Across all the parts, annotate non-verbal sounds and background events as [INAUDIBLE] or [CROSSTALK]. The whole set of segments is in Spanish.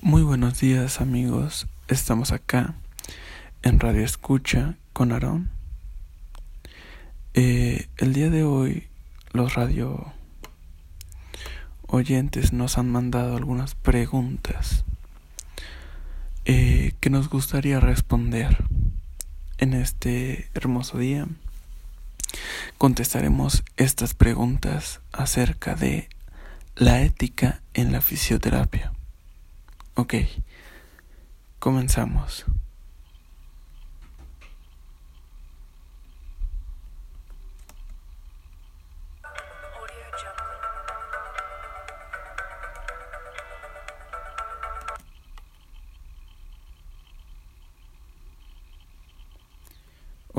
Muy buenos días amigos, estamos acá en Radio Escucha con Aarón. Eh, el día de hoy los radio oyentes nos han mandado algunas preguntas eh, que nos gustaría responder en este hermoso día. Contestaremos estas preguntas acerca de la ética en la fisioterapia. Ok, comenzamos.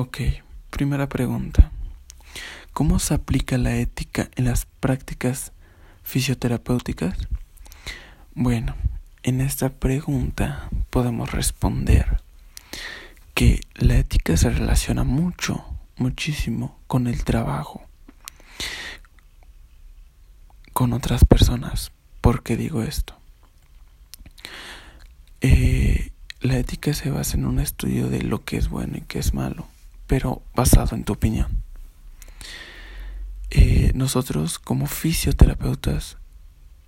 Ok, primera pregunta. ¿Cómo se aplica la ética en las prácticas fisioterapéuticas? Bueno, en esta pregunta podemos responder que la ética se relaciona mucho, muchísimo con el trabajo, con otras personas. ¿Por qué digo esto? Eh, la ética se basa en un estudio de lo que es bueno y qué es malo, pero basado en tu opinión. Eh, nosotros como fisioterapeutas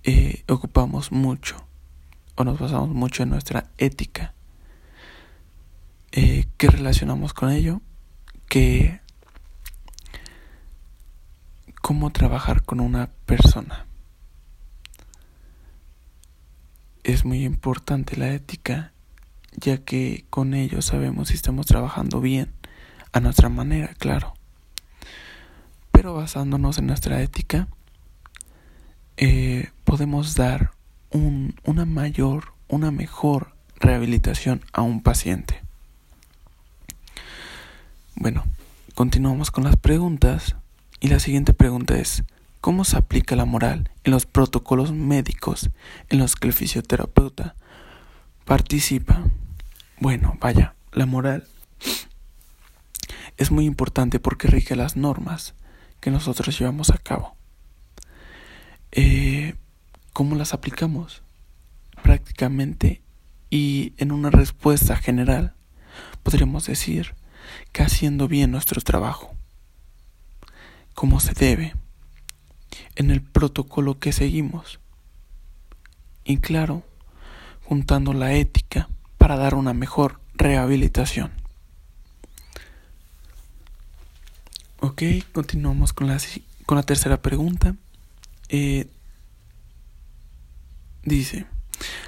eh, ocupamos mucho o nos basamos mucho en nuestra ética. Eh, ¿Qué relacionamos con ello? Que cómo trabajar con una persona. Es muy importante la ética, ya que con ello sabemos si estamos trabajando bien, a nuestra manera, claro. Pero basándonos en nuestra ética, eh, podemos dar un, una mayor, una mejor rehabilitación a un paciente. Bueno, continuamos con las preguntas y la siguiente pregunta es, ¿cómo se aplica la moral en los protocolos médicos en los que el fisioterapeuta participa? Bueno, vaya, la moral es muy importante porque rige las normas que nosotros llevamos a cabo. Eh, ¿Cómo las aplicamos? Prácticamente y en una respuesta general podríamos decir que haciendo bien nuestro trabajo, como se debe, en el protocolo que seguimos, y claro, juntando la ética para dar una mejor rehabilitación. Ok, continuamos con la, con la tercera pregunta. Eh, dice,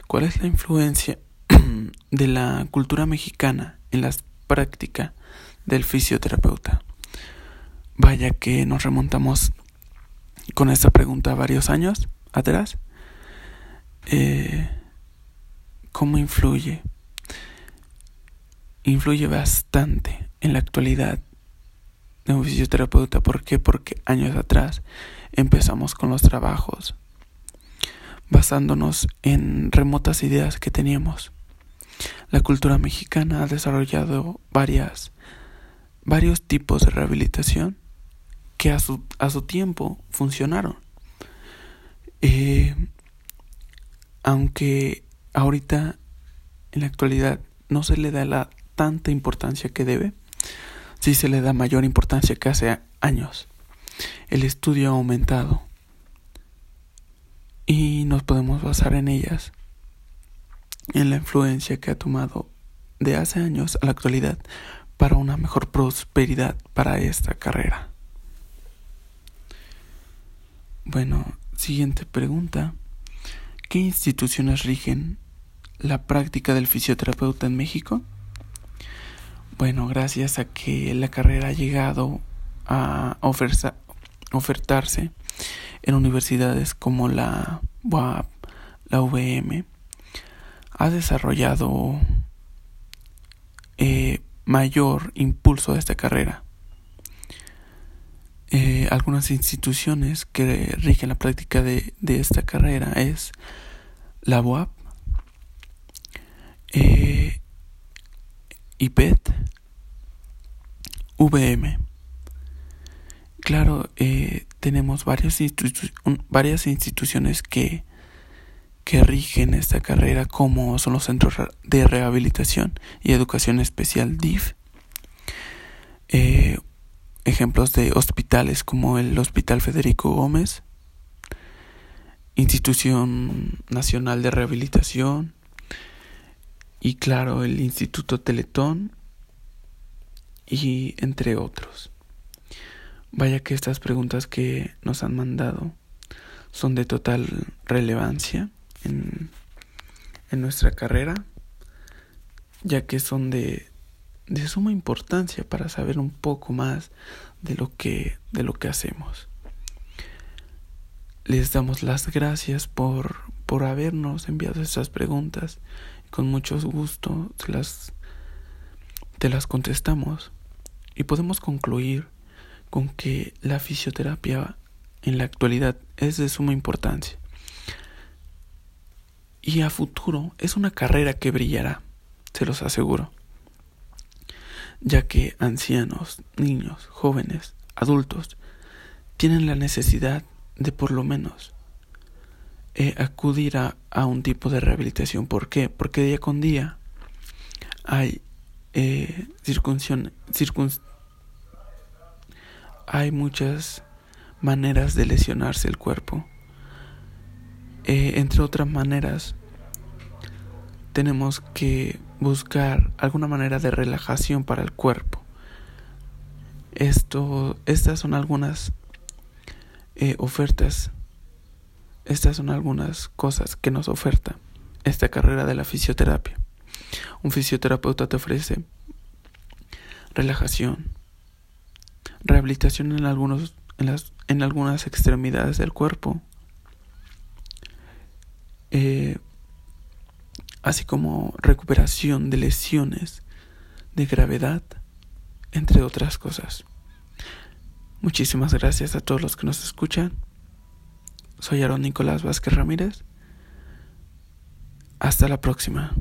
¿cuál es la influencia [CLEARS THROAT] de la cultura mexicana en la práctica del fisioterapeuta? Vaya que nos remontamos con esta pregunta varios años atrás. Eh, ¿Cómo influye? Influye bastante en la actualidad de un fisioterapeuta. ¿Por qué? Porque años atrás empezamos con los trabajos basándonos en remotas ideas que teníamos. La cultura mexicana ha desarrollado varias, varios tipos de rehabilitación que a su, a su tiempo funcionaron. Eh, aunque ahorita en la actualidad no se le da la tanta importancia que debe, sí se le da mayor importancia que hace años. El estudio ha aumentado y nos podemos basar en ellas, en la influencia que ha tomado de hace años a la actualidad para una mejor prosperidad para esta carrera. Bueno, siguiente pregunta. ¿Qué instituciones rigen la práctica del fisioterapeuta en México? Bueno, gracias a que la carrera ha llegado a ofertarse en universidades como la UAP, la UVM, ha desarrollado eh, mayor impulso a esta carrera. Eh, algunas instituciones que rigen la práctica de, de esta carrera es la UAP, eh, IPET, VM. Claro, eh, tenemos varias, instituciones que, que rigen esta carrera, como son los centros de rehabilitación y educación especial DIF. Eh, ejemplos de hospitales como el Hospital Federico Gómez, Institución Nacional de Rehabilitación y claro el Instituto Teletón y entre otros. Vaya que estas preguntas que nos han mandado son de total relevancia en, en nuestra carrera, ya que son de, de suma importancia para saber un poco más de lo que, de lo que hacemos. Les damos las gracias por, por habernos enviado estas preguntas. Con mucho gusto se las, te las contestamos y podemos concluir con que la fisioterapia en la actualidad es de suma importancia. Y a futuro es una carrera que brillará, se los aseguro, ya que ancianos, niños, jóvenes, adultos, tienen la necesidad de por lo menos eh, acudir a, un tipo de rehabilitación. ¿Por qué? Porque día con día hay eh, hay muchas maneras de lesionarse el cuerpo. Eh, entre otras maneras, tenemos que buscar alguna manera de relajación para el cuerpo. Esto, estas son algunas eh, ofertas, estas son algunas cosas que nos oferta esta carrera de la fisioterapia. Un fisioterapeuta te ofrece relajación, rehabilitación en algunos en, las, en algunas extremidades del cuerpo, eh, así como recuperación de lesiones de gravedad, entre otras cosas. Muchísimas gracias a todos los que nos escuchan. Soy Aaron Nicolás Vázquez Ramírez. Hasta la próxima.